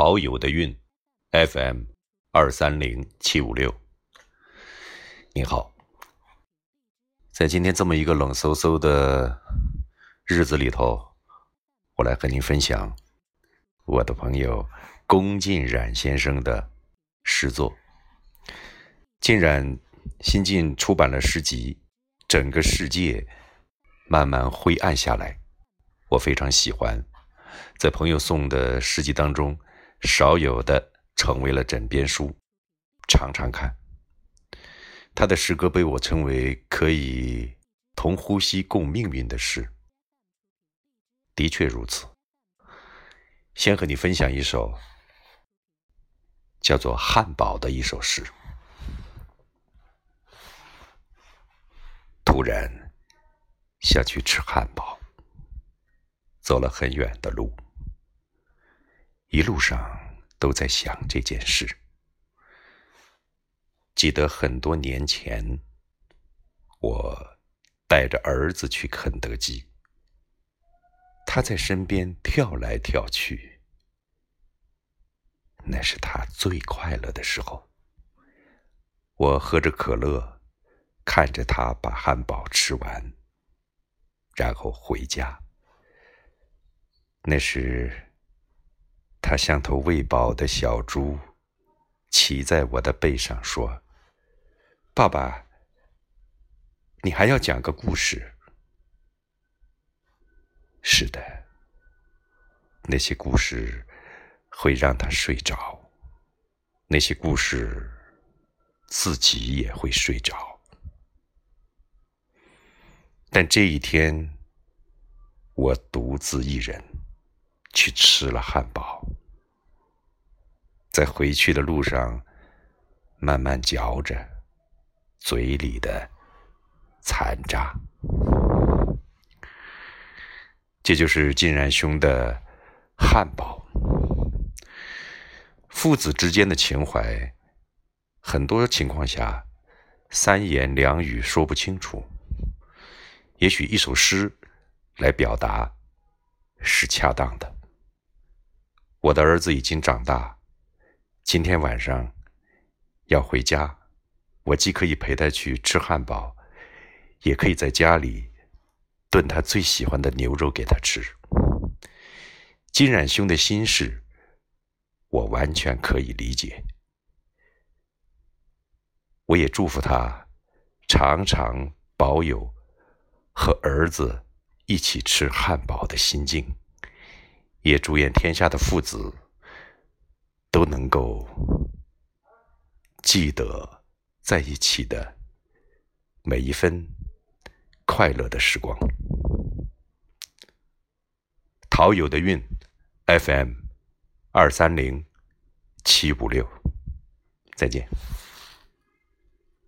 好友的运，FM 二三零七五六。你好，在今天这么一个冷飕飕的日子里头，我来和您分享我的朋友龚晋冉先生的诗作。晋冉新近出版了诗集《整个世界慢慢灰暗下来》，我非常喜欢，在朋友送的诗集当中。少有的成为了枕边书，常常看。他的诗歌被我称为可以同呼吸共命运的诗，的确如此。先和你分享一首叫做《汉堡》的一首诗。突然想去吃汉堡，走了很远的路。一路上都在想这件事。记得很多年前，我带着儿子去肯德基，他在身边跳来跳去，那是他最快乐的时候。我喝着可乐，看着他把汉堡吃完，然后回家。那是。他像头喂饱的小猪，骑在我的背上说：“爸爸，你还要讲个故事。”是的，那些故事会让他睡着，那些故事自己也会睡着。但这一天，我独自一人。去吃了汉堡，在回去的路上，慢慢嚼着嘴里的残渣。这就是晋然兄的汉堡。父子之间的情怀，很多情况下三言两语说不清楚，也许一首诗来表达是恰当的。我的儿子已经长大，今天晚上要回家，我既可以陪他去吃汉堡，也可以在家里炖他最喜欢的牛肉给他吃。金冉兄的心事，我完全可以理解。我也祝福他常常保有和儿子一起吃汉堡的心境。也祝愿天下的父子都能够记得在一起的每一分快乐的时光。陶友的运，FM 二三零七五六，再见。